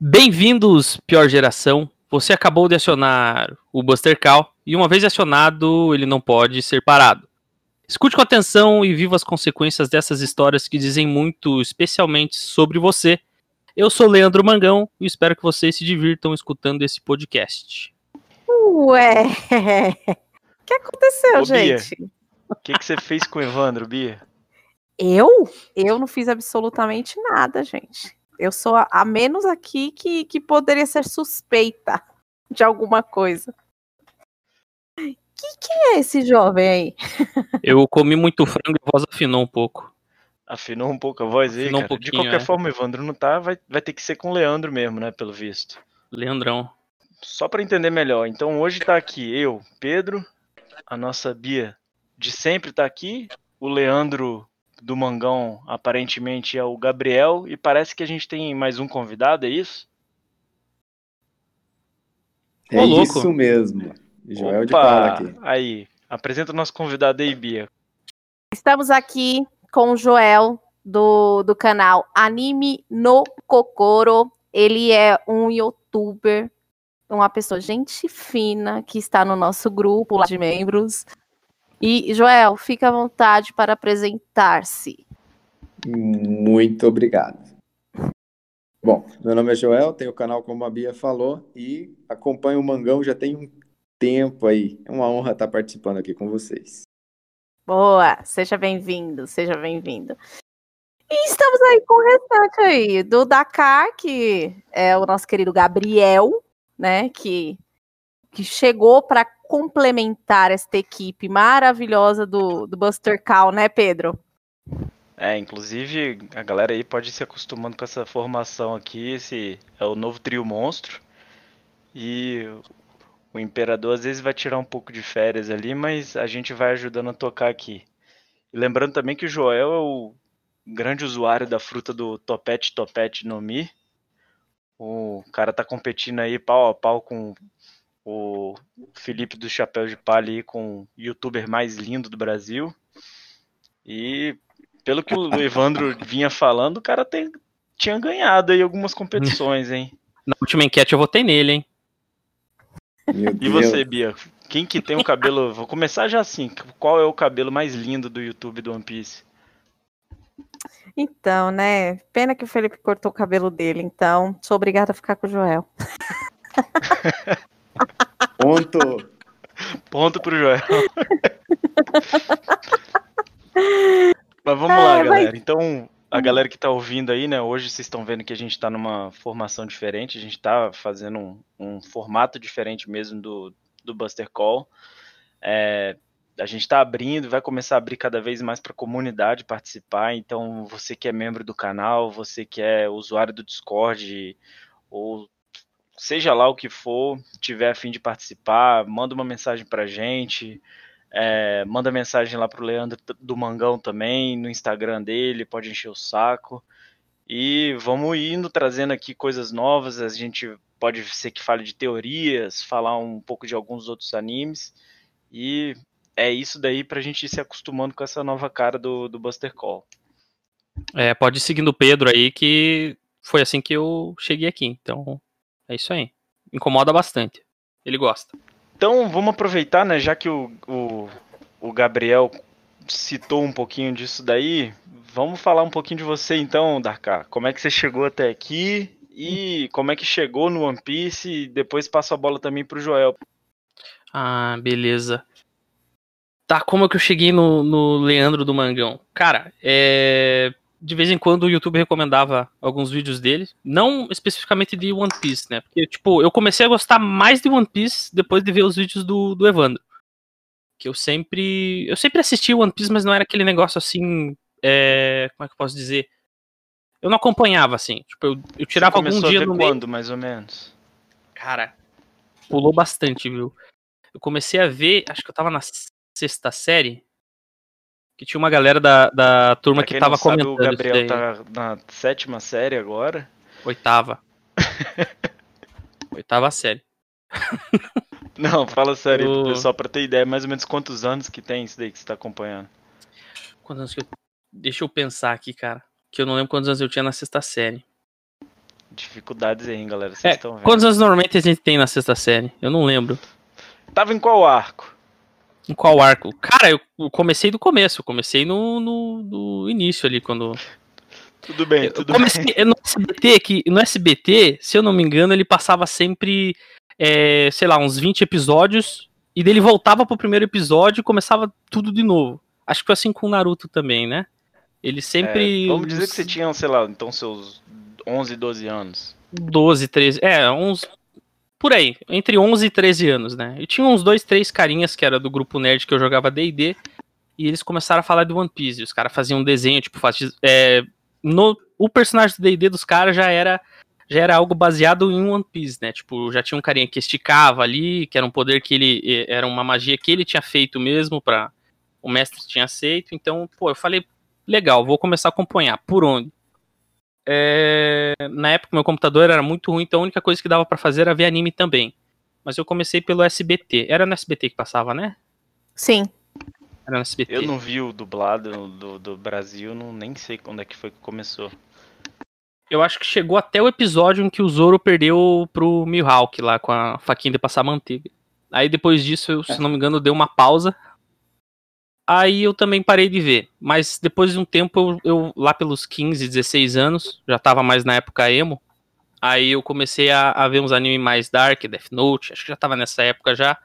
Bem-vindos, pior geração. Você acabou de acionar o Buster Call e uma vez acionado, ele não pode ser parado. Escute com atenção e viva as consequências dessas histórias que dizem muito, especialmente sobre você. Eu sou Leandro Mangão e espero que vocês se divirtam escutando esse podcast. Ué, o que aconteceu, Ô, gente? O que, que você fez com o Evandro, Bia? Eu? Eu não fiz absolutamente nada, gente. Eu sou a, a menos aqui que, que poderia ser suspeita de alguma coisa. Que que é esse jovem aí? Eu comi muito frango e a voz afinou um pouco. Afinou um pouco a voz aí, Afinou um cara. De qualquer é. forma, o Evandro não tá, vai, vai ter que ser com o Leandro mesmo, né, pelo visto. Leandrão. Só pra entender melhor. Então hoje tá aqui eu, Pedro, a nossa Bia de sempre tá aqui, o Leandro do Mangão aparentemente é o Gabriel e parece que a gente tem mais um convidado, é isso? É Ô, louco. isso mesmo. Joel de Opa, Paula aqui. Aí, apresenta o nosso convidado aí, Bia. Estamos aqui com o Joel do, do canal Anime no Kokoro. Ele é um youtuber, uma pessoa gente fina que está no nosso grupo lá de membros. E, Joel, fica à vontade para apresentar-se. Muito obrigado. Bom, meu nome é Joel, tenho o canal como a Bia falou e acompanho o Mangão já tem um tempo aí. É uma honra estar participando aqui com vocês. Boa, seja bem-vindo, seja bem-vindo. E estamos aí com o restante aí do Dakar, que é o nosso querido Gabriel, né, que, que chegou para complementar esta equipe maravilhosa do, do Buster Call, né, Pedro? É, inclusive a galera aí pode ir se acostumando com essa formação aqui. Esse é o novo trio monstro. E o Imperador às vezes vai tirar um pouco de férias ali, mas a gente vai ajudando a tocar aqui. E lembrando também que o Joel é o grande usuário da fruta do Topete Topete no Mi. O cara tá competindo aí pau a pau com o Felipe do Chapéu de Palha aí, com o youtuber mais lindo do Brasil. E pelo que o Evandro vinha falando, o cara tem- tinha ganhado aí algumas competições, hein? Na última enquete eu votei nele, hein? E você, Bia? Quem que tem o cabelo. Vou começar já assim. Qual é o cabelo mais lindo do YouTube do One Piece? Então, né, pena que o Felipe cortou o cabelo dele, então sou obrigada a ficar com o Joel. Ponto. Ponto pro Joel. Mas vamos lá, Ah, mas- galera. Então, a galera que tá ouvindo aí, né? Hoje vocês estão vendo que a gente tá numa formação diferente. A gente tá fazendo um, um formato diferente mesmo do, do Buster Call. É, a gente tá abrindo, vai começar a abrir cada vez mais para a comunidade participar. Então, você que é membro do canal, você que é usuário do Discord, ou seja lá o que for, tiver a fim de participar, manda uma mensagem pra gente. É, manda mensagem lá pro Leandro do Mangão também, no Instagram dele, pode encher o saco. E vamos indo trazendo aqui coisas novas. A gente pode ser que fale de teorias, falar um pouco de alguns outros animes. E é isso daí pra gente ir se acostumando com essa nova cara do, do Buster Call. É, pode ir seguindo o Pedro aí, que foi assim que eu cheguei aqui. Então, é isso aí. Incomoda bastante. Ele gosta. Então vamos aproveitar, né? Já que o, o, o Gabriel citou um pouquinho disso daí, vamos falar um pouquinho de você então, Darká. Como é que você chegou até aqui e como é que chegou no One Piece e depois passo a bola também pro Joel. Ah, beleza. Tá, como é que eu cheguei no, no Leandro do Mangão? Cara, é. De vez em quando o YouTube recomendava alguns vídeos dele. Não especificamente de One Piece, né? Porque, tipo, eu comecei a gostar mais de One Piece depois de ver os vídeos do, do Evandro. Que eu sempre. Eu sempre assisti One Piece, mas não era aquele negócio assim. é, Como é que eu posso dizer? Eu não acompanhava, assim. Tipo, eu, eu tirava Você algum dia no meio. quando, mais ou menos? Cara, pulou bastante, viu? Eu comecei a ver, acho que eu tava na sexta série, que tinha uma galera da, da turma que tava não sabe, comentando o Gabriel daí. tá na sétima série agora. Oitava. Oitava série. Não, fala sério, Eu- pessoal, pra ter ideia, mais ou menos quantos anos que tem isso daí que você tá acompanhando. Quantos anos que eu... Deixa eu pensar aqui, cara. Que eu não lembro quantos anos eu tinha na sexta série. dificuldades aí, hein, galera. Vocês É, estão vendo. quantos anos normalmente a gente tem na sexta série? Eu não lembro. Tava em qual arco? Em qual arco? Cara, eu eu comecei do começo. Eu comecei no, no, no início ali, quando. Tudo bem, Eu tudo comecei bem. no SBT, que no SBT, se eu não me engano, ele passava sempre, é, sei lá, uns 20 episódios, e dele voltava pro primeiro episódio e começava tudo de novo. Acho que foi assim com o Naruto também, né? Ele sempre. É, vamos dizer que você tinha, sei lá, então seus 11, 12 anos. 12, 13. É, uns. Por aí, entre 11 e 13 anos, né? Eu tinha uns dois, três carinhas que era do grupo nerd que eu jogava DD, e eles começaram a falar de One Piece. Os caras faziam um desenho, tipo, faz, é, no, o personagem do DD dos caras já era já era algo baseado em One Piece, né? Tipo, já tinha um carinha que esticava ali, que era um poder que ele. Era uma magia que ele tinha feito mesmo, para o mestre tinha aceito. Então, pô, eu falei, legal, vou começar a acompanhar. Por onde? É, na época, meu computador era muito ruim, então a única coisa que dava pra fazer era ver anime também. Mas eu comecei pelo SBT. Era no SBT que passava, né? Sim. Era no SBT. Eu não vi o dublado do, do Brasil, não, nem sei quando é que foi que começou. Eu acho que chegou até o episódio em que o Zoro perdeu pro Mihawk lá com a faquinha de passar manteiga. Aí depois disso, eu, se não me engano, deu uma pausa. Aí eu também parei de ver. Mas depois de um tempo, eu, eu, lá pelos 15, 16 anos, já tava mais na época emo. Aí eu comecei a, a ver uns animes mais dark, Death Note, acho que já tava nessa época já.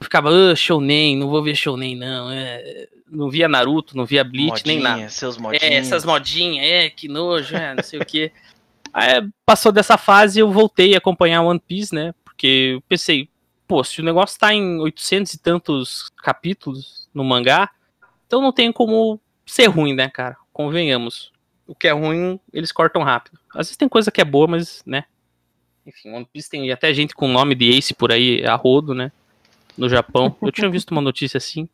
Eu ficava, ah, Shounen, não vou ver Shounen não. É... Não via Naruto, não via Bleach, nem nada. Modinha, Seus modinhos. É, essas modinhas, é, que nojo, é, não sei o quê. Aí passou dessa fase eu voltei a acompanhar One Piece, né? Porque eu pensei, pô, se o negócio tá em 800 e tantos capítulos no mangá, então não tem como ser ruim, né, cara? Convenhamos. O que é ruim, eles cortam rápido. Às vezes tem coisa que é boa, mas, né? Enfim, One Piece tem até gente com o nome de Ace por aí, a rodo, né? No Japão. Eu tinha visto uma notícia assim.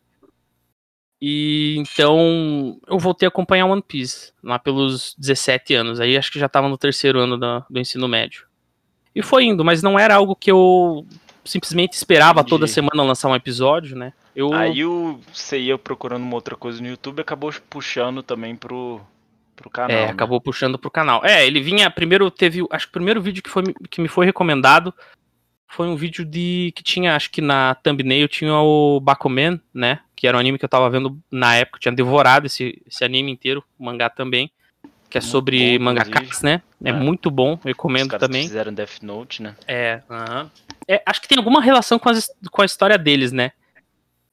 E então eu voltei a acompanhar One Piece lá pelos 17 anos. Aí acho que já tava no terceiro ano do, do ensino médio. E foi indo, mas não era algo que eu simplesmente esperava Entendi. toda semana lançar um episódio, né? Eu Aí o, você ia procurando uma outra coisa no YouTube acabou puxando também pro, pro canal. é, né? acabou puxando pro canal. É, ele vinha primeiro teve, acho que o primeiro vídeo que foi que me foi recomendado foi um vídeo de que tinha, acho que na thumbnail tinha o Bakuman, né? Que era um anime que eu tava vendo na época, eu tinha devorado esse, esse anime inteiro, o mangá também, que é Muito sobre bom, mangakas, inclusive. né? É, É. muito bom, Os recomendo caras que também. fizeram Death Note, né? É, aham. É, acho que tem alguma relação com, as, com a história deles, né?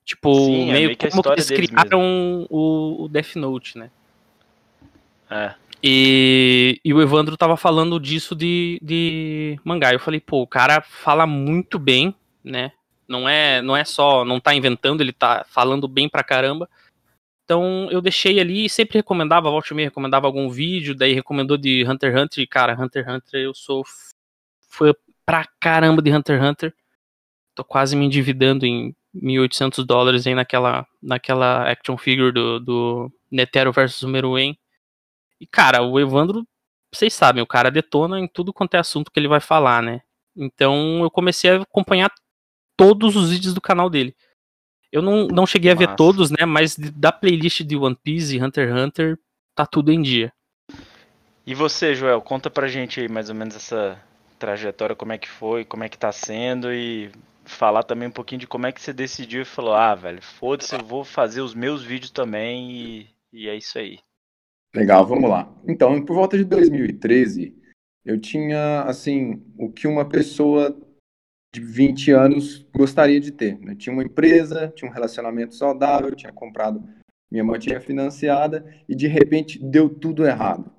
Tipo, Sim, é meio, meio que como eles criaram o, o Death Note, né? É. E, e o Evandro tava falando disso de, de mangá. Eu falei, pô, o cara fala muito bem, né? Não é, não é só, não tá inventando, ele tá falando bem pra caramba. Então eu deixei ali e sempre recomendava, volta e meia, recomendava algum vídeo, daí recomendou de Hunter x Hunter, e cara, Hunter x Hunter eu sou fã pra caramba de Hunter x Hunter. Tô quase me endividando em 1.800 dólares aí naquela, naquela action figure do, do Netero versus Meruem. E, cara, o Evandro, vocês sabem, o cara detona em tudo quanto é assunto que ele vai falar, né? Então eu comecei a acompanhar todos os vídeos do canal dele. Eu não, não cheguei a ver Massa. todos, né? Mas da playlist de One Piece e Hunter x Hunter, tá tudo em dia. E você, Joel, conta pra gente aí mais ou menos essa trajetória, como é que foi, como é que tá sendo e falar também um pouquinho de como é que você decidiu e falou, ah, velho, foda-se, eu vou fazer os meus vídeos também e, e é isso aí. Legal, vamos lá. Então, por volta de 2013, eu tinha, assim, o que uma pessoa de 20 anos gostaria de ter. né? Tinha uma empresa, tinha um relacionamento saudável, tinha comprado minha motinha financiada e, de repente, deu tudo errado.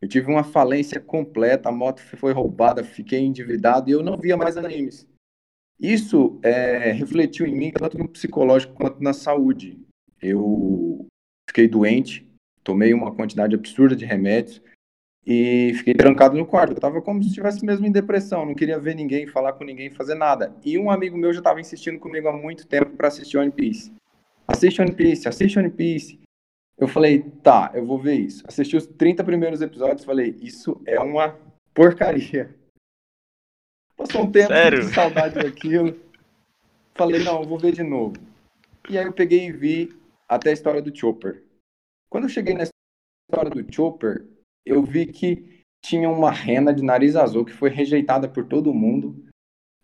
Eu tive uma falência completa, a moto foi roubada, fiquei endividado e eu não via mais animes. Isso é, refletiu em mim tanto no psicológico quanto na saúde. Eu fiquei doente, tomei uma quantidade absurda de remédios e fiquei trancado no quarto. Eu estava como se estivesse mesmo em depressão, não queria ver ninguém, falar com ninguém, fazer nada. E um amigo meu já estava insistindo comigo há muito tempo para assistir One Piece. Assiste One Piece, assiste One Piece. Eu falei, tá, eu vou ver isso. Assisti os 30 primeiros episódios, falei, isso é uma porcaria. Passou um tempo Sério? de saudade daquilo. Falei, não, vou ver de novo. E aí eu peguei e vi até a história do Chopper. Quando eu cheguei na história do Chopper, eu vi que tinha uma rena de nariz azul que foi rejeitada por todo mundo,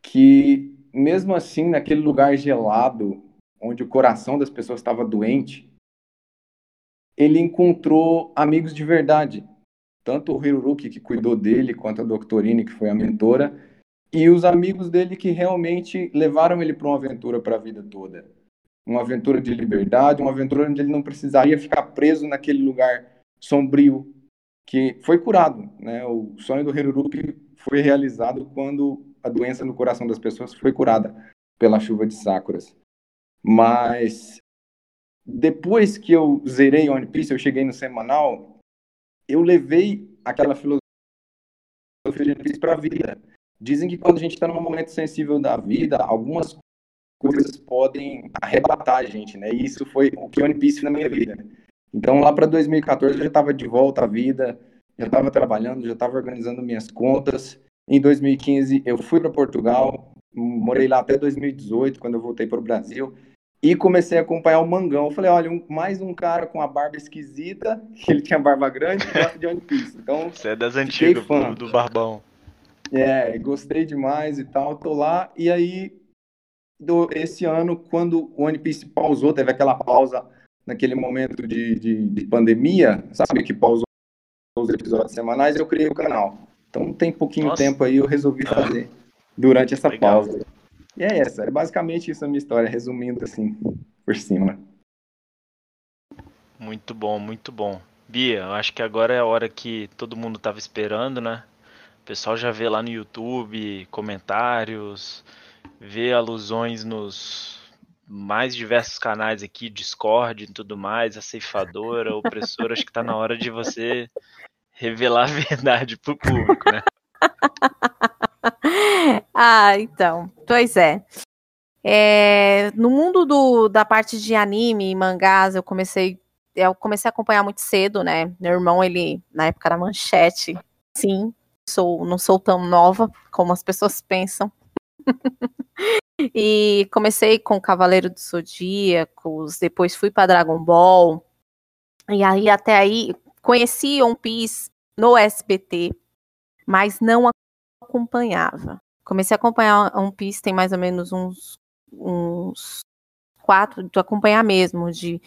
que mesmo assim, naquele lugar gelado, onde o coração das pessoas estava doente, ele encontrou amigos de verdade. Tanto o Hiruruki, que cuidou dele, quanto a Doctorine, que foi a mentora, e os amigos dele que realmente levaram ele para uma aventura para a vida toda. Uma aventura de liberdade, uma aventura onde ele não precisaria ficar preso naquele lugar sombrio, que foi curado. Né? O sonho do Hiruruki foi realizado quando a doença no coração das pessoas foi curada pela chuva de sakuras. Mas depois que eu zerei One Piece, eu cheguei no semanal, eu levei aquela filosofia de One Piece para a vida. Dizem que quando a gente está num momento sensível da vida, algumas coisas podem arrebatar a gente, né? E isso foi o que One Piece na minha vida. Então, lá para 2014, eu já estava de volta à vida, já estava trabalhando, já estava organizando minhas contas. Em 2015, eu fui para Portugal, morei lá até 2018, quando eu voltei para o Brasil. E comecei a acompanhar o Mangão. Eu falei, olha, um, mais um cara com a barba esquisita, que ele tinha barba grande, gosta de One Piece. Então, Você é das antigas, do, do Barbão. É, gostei demais e tal, tô lá. E aí, do, esse ano, quando o One Piece pausou, teve aquela pausa naquele momento de, de, de pandemia, sabe, que pausou os episódios semanais, eu criei o canal. Então tem pouquinho Nossa. tempo aí, eu resolvi fazer durante essa Legal. pausa. E é essa, é basicamente isso a minha história, resumindo assim, por cima. Muito bom, muito bom. Bia, eu acho que agora é a hora que todo mundo estava esperando, né? Pessoal já vê lá no YouTube comentários, vê alusões nos mais diversos canais aqui, Discord e tudo mais, a ceifadora, opressora, acho que está na hora de você revelar a verdade pro público, né? ah, então. Pois é. é. no mundo do, da parte de anime e mangás, eu comecei eu comecei a acompanhar muito cedo, né? Meu irmão, ele na época da manchete. Sim, sou não sou tão nova como as pessoas pensam. e comecei com Cavaleiro dos Zodíacos, depois fui para Dragon Ball. E aí até aí conheci One Piece no SBT, mas não acompanhava. Comecei a acompanhar One Piece tem mais ou menos uns, uns quatro, de acompanhar mesmo, de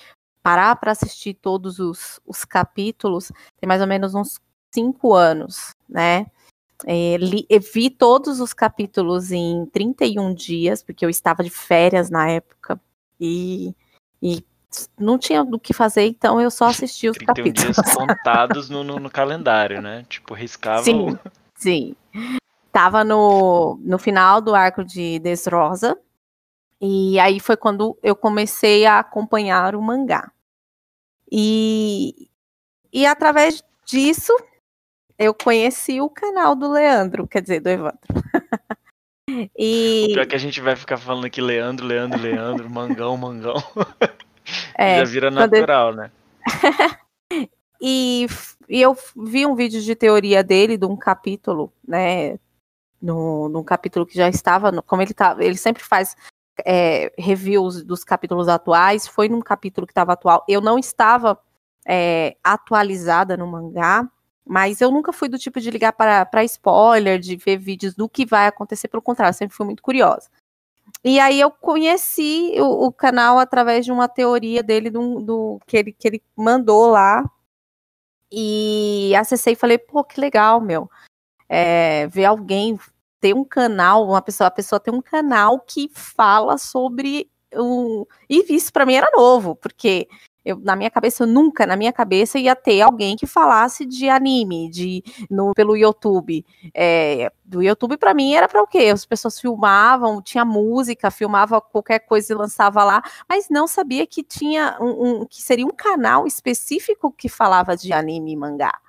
parar para assistir todos os, os capítulos, tem mais ou menos uns cinco anos, né? É, li, vi todos os capítulos em 31 dias, porque eu estava de férias na época, e, e não tinha do que fazer, então eu só assisti os 31 capítulos. dias contados no, no, no, calendário, né? Tipo, riscava. Sim, o... sim. Tava no, no final do arco de Desrosa. E aí foi quando eu comecei a acompanhar o mangá. E, e através disso, eu conheci o canal do Leandro, quer dizer, do Evandro. e... O pior é que a gente vai ficar falando aqui Leandro, Leandro, Leandro, Mangão, Mangão. É, Já vira natural, né? e, e eu vi um vídeo de teoria dele, de um capítulo, né? No, num capítulo que já estava, no, como ele tá, ele sempre faz é, reviews dos capítulos atuais, foi num capítulo que estava atual. Eu não estava é, atualizada no mangá, mas eu nunca fui do tipo de ligar para spoiler, de ver vídeos do que vai acontecer, pelo contrário, sempre fui muito curiosa. E aí eu conheci o, o, canal através de uma teoria dele do, do, que, ele, que ele mandou lá. E acessei e falei, pô, que legal, meu. É, ver alguém ter um canal, uma pessoa, a pessoa tem um canal que fala sobre um. E isso para mim era novo, porque eu, na minha cabeça, nunca na minha cabeça ia ter alguém que falasse de anime, de no, pelo YouTube. É, do YouTube para mim era para o quê? As pessoas filmavam, tinha música, filmava qualquer coisa e lançava lá, mas não sabia que tinha um, um que seria um canal específico que falava de anime e mangá.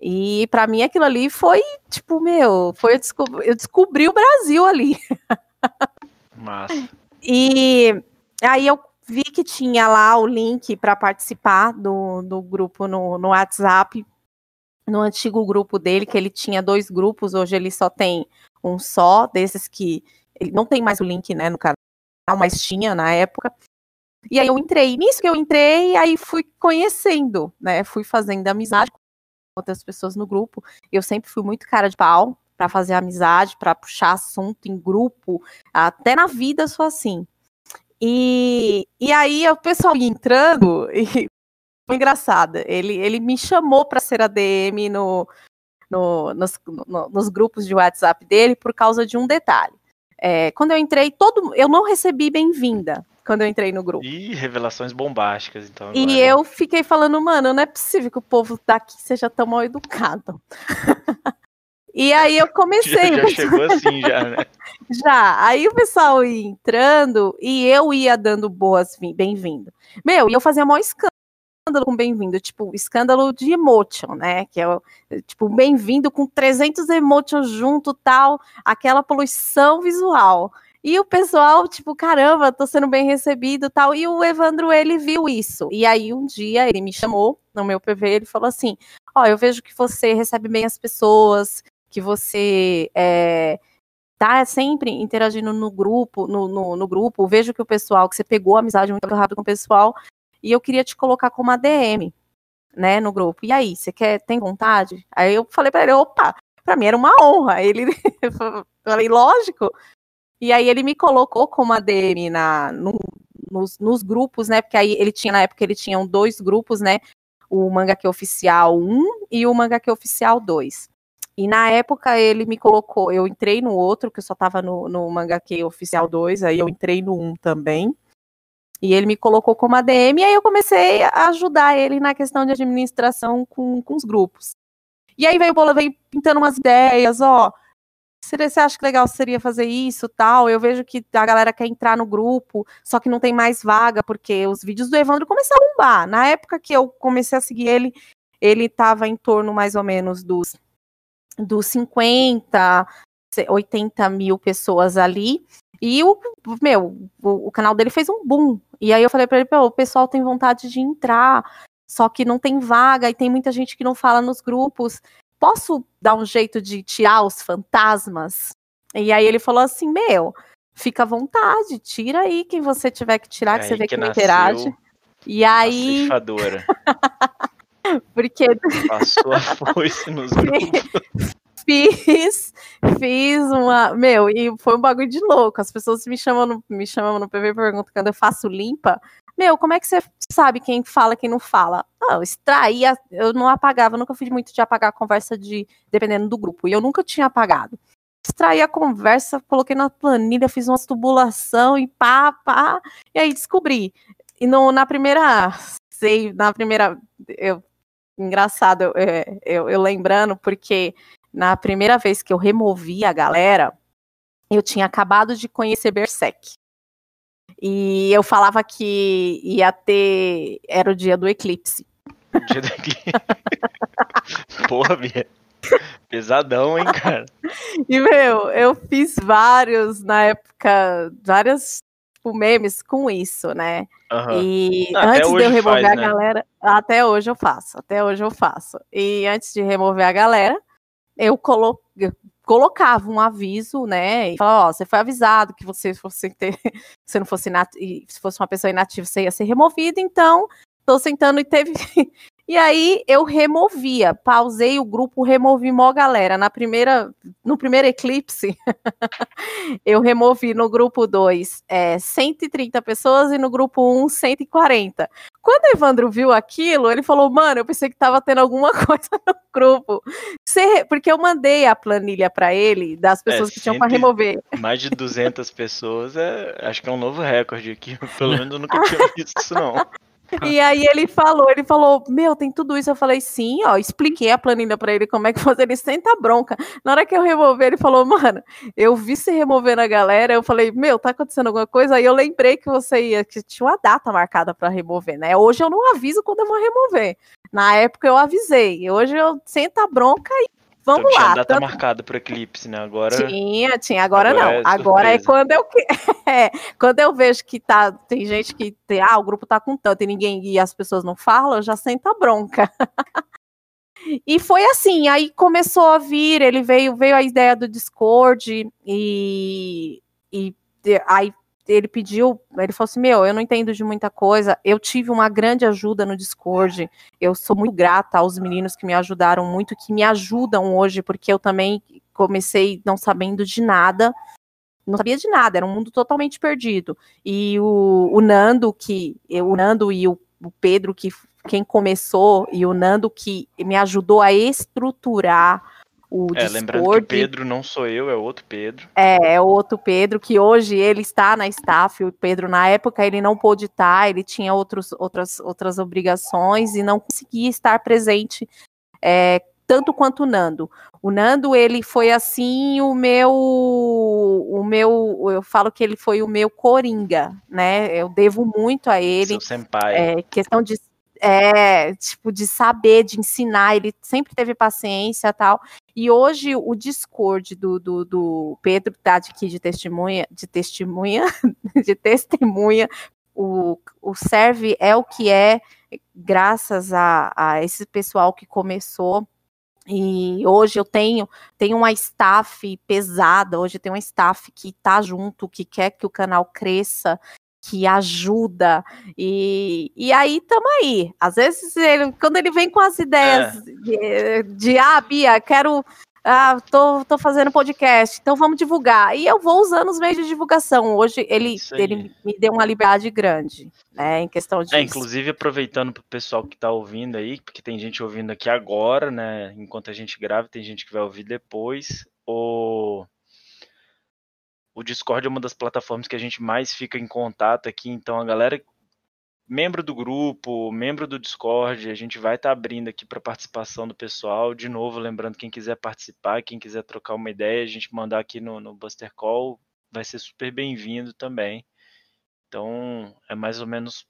E para mim aquilo ali foi tipo, meu, foi eu descobri, eu descobri o Brasil ali. Massa. E aí eu vi que tinha lá o link para participar do, do grupo no, no WhatsApp, no antigo grupo dele, que ele tinha dois grupos, hoje ele só tem um só, desses que ele não tem mais o link, né, no canal, mas tinha na época. E aí eu entrei, nisso que eu entrei, aí fui conhecendo, né, fui fazendo amizade outras pessoas no grupo. Eu sempre fui muito cara de pau para fazer amizade, para puxar assunto em grupo, até na vida sou assim. E, e aí o pessoal ia entrando e foi engraçado. Ele, ele me chamou para ser ADM no, no, nos, no, nos grupos de WhatsApp dele por causa de um detalhe. É, quando eu entrei, todo eu não recebi bem-vinda quando eu entrei no grupo. Ih, revelações bombásticas, então. Agora. E eu fiquei falando, mano, não é possível que o povo daqui seja tão mal educado. e aí eu comecei. Já, já chegou assim, já, né? já. Aí o pessoal ia entrando e eu ia dando boas bem-vindo. Meu, e eu fazia maior escândalo com bem-vindo, tipo, escândalo de emotion, né? Que é o, tipo, bem-vindo com 300 emotions junto, tal, aquela poluição visual. E o pessoal, tipo, caramba, tô sendo bem recebido tal. E o Evandro, ele viu isso. E aí, um dia, ele me chamou no meu PV, ele falou assim: Ó, oh, eu vejo que você recebe bem as pessoas, que você é, tá sempre interagindo no grupo, no, no, no, grupo. Vejo que o pessoal, que você pegou amizade muito rápido com o pessoal, e eu queria te colocar como ADM, né, no grupo. E aí, você quer, tem vontade? Aí eu falei para ele, opa, para mim era uma honra. Ele falei, lógico. E aí ele me colocou como ADM na, no, nos, nos, grupos, né? Porque aí ele tinha, na época, ele tinha dois grupos, né? O Mangake Oficial 1 e o Mangake Oficial 2. E na época ele me colocou, eu entrei no outro, que eu só tava no, no Mangake Oficial 2, aí eu entrei no 1 também. E ele me colocou como ADM, e aí eu comecei a ajudar ele na questão de administração com, com os grupos. E aí veio o Bola, veio pintando umas ideias, ó. Você acha que legal seria fazer isso, tal? Eu vejo que a galera quer entrar no grupo, só que não tem mais vaga, porque os vídeos do Evandro começaram a bombar. Na época que eu comecei a seguir ele, ele estava em torno mais ou menos dos, dos 50, 80 mil pessoas ali. E o, meu, o, o, canal dele fez um boom. E aí eu falei para ele, o pessoal tem vontade de entrar, só que não tem vaga e tem muita gente que não fala nos grupos. Posso dar um jeito de tirar os fantasmas? E aí ele falou assim, meu, fica à vontade, tira aí quem você tiver que tirar, que você vê que, que não interage. E aí. Porque. Passou a foice nos grupos. Fiz, fiz uma. Meu, e foi um bagulho de louco. As pessoas me chamam no, me chamam no PV e perguntam quando eu faço limpa. Meu, como é que você sabe quem fala quem não fala? Ah, eu extraía, eu não apagava, eu nunca fiz muito de apagar a conversa de dependendo do grupo. E eu nunca tinha apagado. Extraí a conversa, coloquei na planilha, fiz uma tubulação e pá, pá. E aí descobri. E no, na primeira. Sei, na primeira. Eu, engraçado, eu, é, eu, eu lembrando, porque na primeira vez que eu removi a galera, eu tinha acabado de conhecer Berserk. E eu falava que ia ter. Era o dia do eclipse. Dia do eclipse. Porra, Bia. Pesadão, hein, cara? E, meu, eu fiz vários, na época, vários tipo, memes com isso, né? Uhum. E ah, antes de eu remover faz, a né? galera, até hoje eu faço, até hoje eu faço. E antes de remover a galera, eu, colo eu colocava um aviso, né? E falava, ó, você foi avisado que você fosse ter, se não fosse se fosse uma pessoa inativa, você ia ser removido, então tô sentando e teve. e aí eu removia, pausei o grupo, removi mó galera. Na primeira, no primeiro eclipse, eu removi no grupo 2 é, 130 pessoas e no grupo 1 um, 140. Quando o Evandro viu aquilo, ele falou: Mano, eu pensei que tava tendo alguma coisa no grupo. Porque eu mandei a planilha para ele das pessoas é, que tinham para remover. Mais de 200 pessoas, é, acho que é um novo recorde aqui. Pelo menos eu nunca tinha visto isso, não. E aí ele falou, ele falou, meu, tem tudo isso. Eu falei, sim, ó, expliquei a planilha para ele como é que fazer. Ele senta bronca. Na hora que eu remover, ele falou, mano, eu vi você removendo a galera. Eu falei, meu, tá acontecendo alguma coisa? Aí eu lembrei que você ia, que tinha uma data marcada para remover, né? Hoje eu não aviso quando eu vou remover. Na época eu avisei. Hoje eu senta bronca e Vamos então, lá. Tinha data tanto... marcada para eclipse, né? Agora. Tinha, tinha. Agora, agora não. É agora é quando eu é, quando eu vejo que tá tem gente que tem, ah, o grupo tá com tanto e ninguém e as pessoas não falam, eu já sento a bronca. e foi assim. Aí começou a vir. Ele veio veio a ideia do Discord e e aí ele pediu, ele falou assim: Meu, eu não entendo de muita coisa. Eu tive uma grande ajuda no Discord. Eu sou muito grata aos meninos que me ajudaram muito, que me ajudam hoje, porque eu também comecei não sabendo de nada. Não sabia de nada, era um mundo totalmente perdido. E o, o Nando, que. O Nando e o, o Pedro, que quem começou, e o Nando que me ajudou a estruturar o é, lembrando que Pedro não sou eu, é outro Pedro. É, é outro Pedro, que hoje ele está na staff. O Pedro, na época, ele não pôde estar, ele tinha outros, outras, outras obrigações e não conseguia estar presente é, tanto quanto o Nando. O Nando, ele foi assim o meu, o meu, eu falo que ele foi o meu coringa, né? Eu devo muito a ele. Seu senpai. É, questão de é, tipo, de saber, de ensinar, ele sempre teve paciência tal. E hoje o Discord do, do, do Pedro tá aqui de testemunha, de testemunha, de testemunha, o, o serve é o que é, graças a, a esse pessoal que começou. E hoje eu tenho, tenho uma staff pesada, hoje tem uma staff que tá junto, que quer que o canal cresça, que ajuda. E, e aí tamo aí. Às vezes, ele, quando ele vem com as ideias é. de, de, ah, Bia, quero. Ah, tô, tô fazendo podcast, então vamos divulgar. E eu vou usando os meios de divulgação. Hoje ele, ele me deu uma liberdade grande, né? Em questão de. É, inclusive aproveitando para o pessoal que está ouvindo aí, porque tem gente ouvindo aqui agora, né? Enquanto a gente grava, tem gente que vai ouvir depois. O o Discord é uma das plataformas que a gente mais fica em contato aqui, então a galera membro do grupo, membro do Discord, a gente vai estar tá abrindo aqui para participação do pessoal. De novo, lembrando, quem quiser participar, quem quiser trocar uma ideia, a gente mandar aqui no, no Buster Call, vai ser super bem-vindo também. Então, é mais ou menos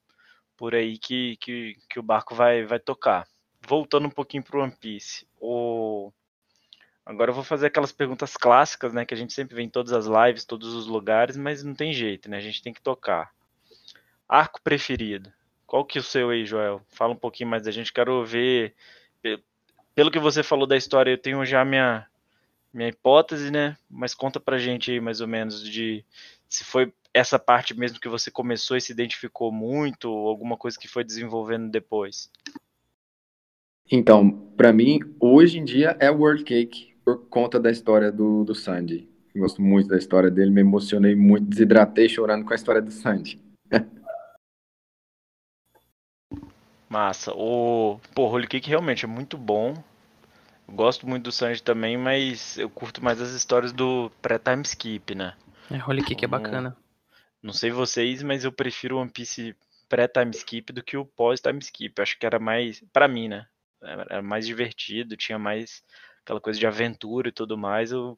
por aí que, que, que o barco vai, vai tocar. Voltando um pouquinho para o One Piece. O... Agora eu vou fazer aquelas perguntas clássicas, né? Que a gente sempre vê em todas as lives, todos os lugares, mas não tem jeito, né? A gente tem que tocar. Arco preferido. Qual que é o seu aí, Joel? Fala um pouquinho mais da gente. Quero ver. Pelo que você falou da história, eu tenho já minha, minha hipótese, né? Mas conta pra gente aí, mais ou menos, de se foi essa parte mesmo que você começou e se identificou muito, ou alguma coisa que foi desenvolvendo depois. Então, para mim, hoje em dia é World Cake por conta da história do, do Sandy. Gosto muito da história dele, me emocionei muito, desidratei chorando com a história do Sandy. Massa. O pô, Holy Cake realmente é muito bom. Eu gosto muito do Sanji também, mas eu curto mais as histórias do pré-time skip, né? É, Holy Cake é bacana. Não sei vocês, mas eu prefiro o One Piece pré-time skip do que o pós-time skip. Eu acho que era mais, para mim, né? Era mais divertido, tinha mais aquela coisa de aventura e tudo mais, eu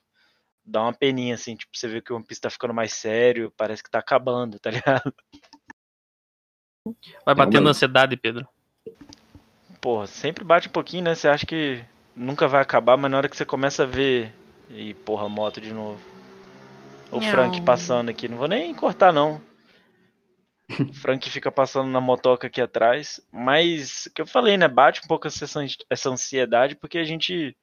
dá uma peninha, assim, tipo, você vê que o One Piece tá ficando mais sério, parece que tá acabando, tá ligado? Vai batendo ansiedade, Pedro. Porra, sempre bate um pouquinho, né? Você acha que nunca vai acabar, mas na hora que você começa a ver. E porra, moto de novo. O não. Frank passando aqui. Não vou nem cortar, não. O Frank fica passando na motoca aqui atrás. Mas, o que eu falei, né? Bate um pouco essa, essa ansiedade, porque a gente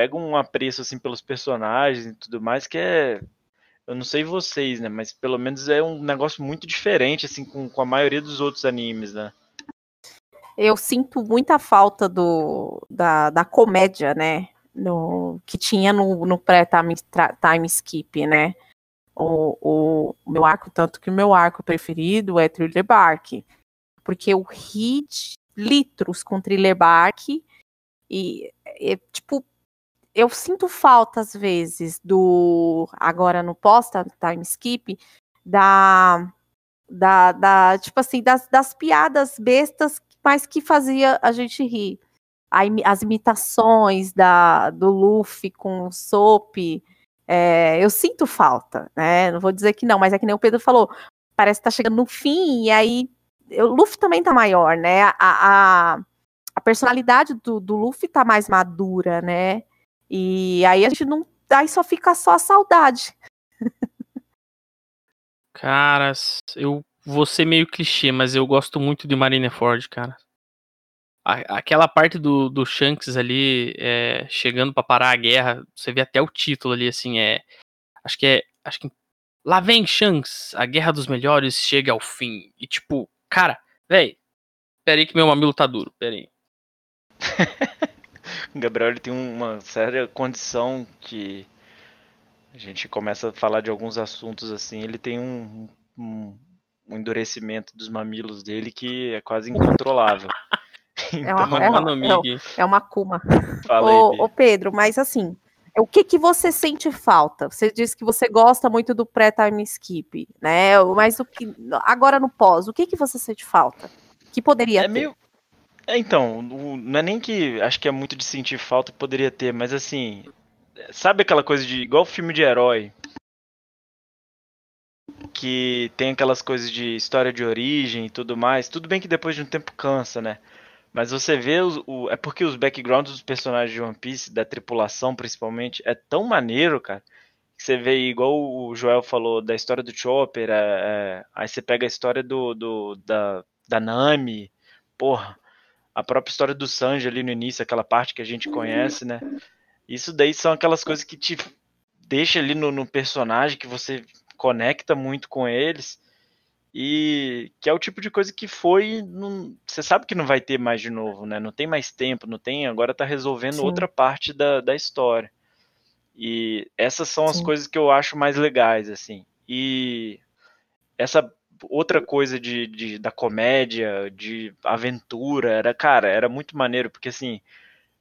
pega um apreço assim pelos personagens e tudo mais que é eu não sei vocês, né, mas pelo menos é um negócio muito diferente assim com, com a maioria dos outros animes, né? Eu sinto muita falta do da, da comédia, né, no, que tinha no, no pré-time time skip, né? O, o, meu arco, tanto que o meu arco preferido é Thriller Bark, porque o hit litros com Thriller Bark e, e tipo eu sinto falta, às vezes, do. Agora no pós-time skip, da, da, da. Tipo assim, das, das piadas bestas, mas que fazia a gente rir. as imitações da, do Luffy com o Soap. É, eu sinto falta, né? Não vou dizer que não, mas é que nem o Pedro falou. Parece que tá chegando no fim, e aí. O Luffy também tá maior, né? A, a, a personalidade do, do Luffy tá mais madura, né? E aí a gente não. Aí só fica só a saudade. Cara, eu vou ser meio clichê, mas eu gosto muito de Marineford, cara. Aquela parte do, do Shanks ali é, chegando para parar a guerra, você vê até o título ali, assim, é. Acho que é. Acho que lá vem Shanks, a guerra dos melhores chega ao fim. E tipo, cara, véi, peraí que meu mamilo tá duro, peraí. o Gabriel ele tem uma séria condição que a gente começa a falar de alguns assuntos assim, ele tem um, um, um endurecimento dos mamilos dele que é quase incontrolável. É uma, então, é, é, é uma cuma. ô, ô, Pedro, mas assim, o que, que você sente falta? Você disse que você gosta muito do pré-time skip, né? Mas o que agora no pós, o que, que você sente falta? Que poderia é ter? Meio... É, então, não é nem que acho que é muito de sentir falta poderia ter, mas assim, sabe aquela coisa de igual filme de herói, que tem aquelas coisas de história de origem e tudo mais. Tudo bem que depois de um tempo cansa, né? Mas você vê os, o, é porque os backgrounds dos personagens de One Piece, da tripulação principalmente, é tão maneiro, cara. Que você vê igual o Joel falou da história do Chopper, é, é, aí você pega a história do, do da, da Nami, porra, a própria história do Sanji ali no início, aquela parte que a gente conhece, né? Isso daí são aquelas coisas que te deixa ali no, no personagem, que você conecta muito com eles. E que é o tipo de coisa que foi. Não, você sabe que não vai ter mais de novo, né? Não tem mais tempo, não tem. Agora tá resolvendo Sim. outra parte da, da história. E essas são Sim. as coisas que eu acho mais legais, assim. E essa outra coisa de, de, da comédia, de aventura, era, cara, era muito maneiro, porque assim,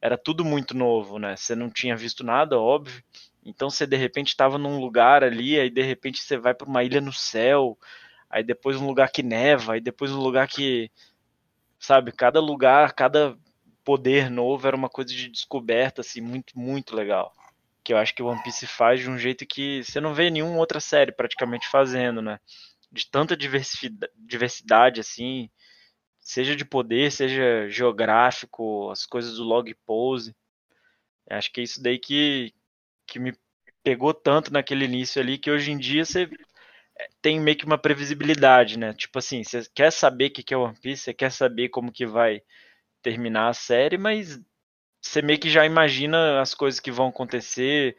era tudo muito novo, né? Você não tinha visto nada, óbvio. Então você de repente estava num lugar ali, aí de repente você vai para uma ilha no céu aí depois um lugar que neva, aí depois um lugar que, sabe, cada lugar, cada poder novo era uma coisa de descoberta, assim, muito, muito legal. Que eu acho que o One Piece faz de um jeito que você não vê nenhuma outra série praticamente fazendo, né? De tanta diversidade, assim, seja de poder, seja geográfico, as coisas do log pose. Acho que é isso daí que, que me pegou tanto naquele início ali, que hoje em dia você tem meio que uma previsibilidade, né? Tipo assim, você quer saber o que é One Piece, você quer saber como que vai terminar a série, mas você meio que já imagina as coisas que vão acontecer,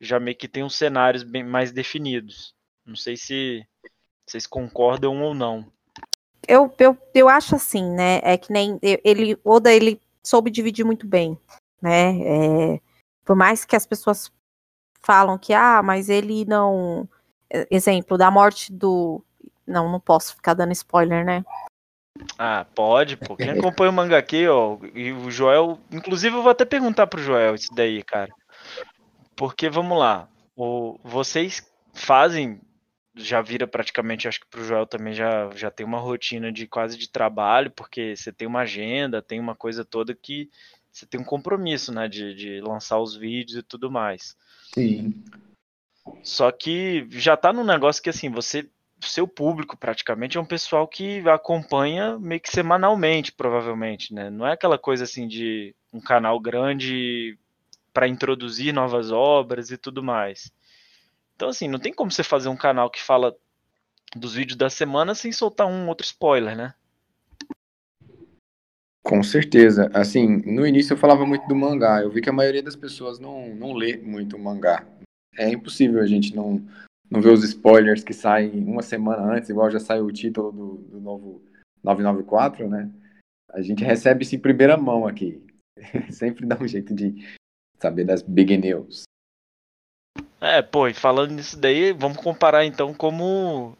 já meio que tem uns cenários bem mais definidos. Não sei se vocês concordam ou não. Eu, eu, eu acho assim, né? É que nem ele, Oda, ele soube dividir muito bem, né? É, por mais que as pessoas falam que ah, mas ele não exemplo, da morte do. Não, não posso ficar dando spoiler, né? Ah, pode, pô. Quem acompanha o manga aqui, ó, e o Joel. Inclusive, eu vou até perguntar pro Joel isso daí, cara. Porque, vamos lá, o, vocês fazem. Já vira praticamente, acho que pro Joel também já, já tem uma rotina de quase de trabalho, porque você tem uma agenda, tem uma coisa toda que você tem um compromisso, né, de, de lançar os vídeos e tudo mais. Sim. Só que já tá num negócio que assim, você seu público praticamente é um pessoal que acompanha meio que semanalmente, provavelmente, né? Não é aquela coisa assim de um canal grande para introduzir novas obras e tudo mais. Então assim, não tem como você fazer um canal que fala dos vídeos da semana sem soltar um outro spoiler, né? Com certeza. Assim, no início eu falava muito do mangá. Eu vi que a maioria das pessoas não, não lê muito mangá é impossível a gente não, não ver os spoilers que saem uma semana antes, igual já saiu o título do, do novo 994, né? A gente recebe isso em primeira mão aqui. Sempre dá um jeito de saber das big news. É, pô, e falando nisso daí, vamos comparar então como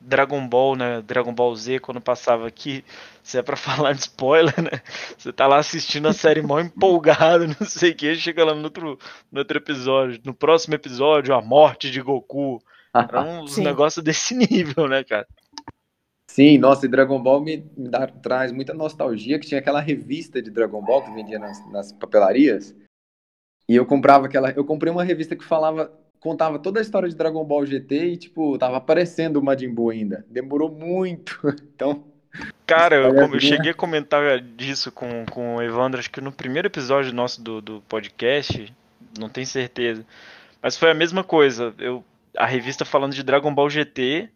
Dragon Ball, né? Dragon Ball Z, quando passava aqui, se é pra falar de spoiler, né? Você tá lá assistindo a série mó empolgado, não sei o que, chega lá no outro, no outro episódio, no próximo episódio, a morte de Goku. Era um negócio desse nível, né, cara? Sim, nossa, e Dragon Ball me, me dá, traz muita nostalgia, que tinha aquela revista de Dragon Ball que vendia nas, nas papelarias. E eu comprava aquela. Eu comprei uma revista que falava contava toda a história de Dragon Ball GT e, tipo, tava aparecendo o Majin Buu ainda. Demorou muito. Então. Cara, eu, eu, cheguei a comentar disso com, com o Evandro, acho que no primeiro episódio nosso do, do podcast, não tenho certeza. Mas foi a mesma coisa. Eu, a revista falando de Dragon Ball GT,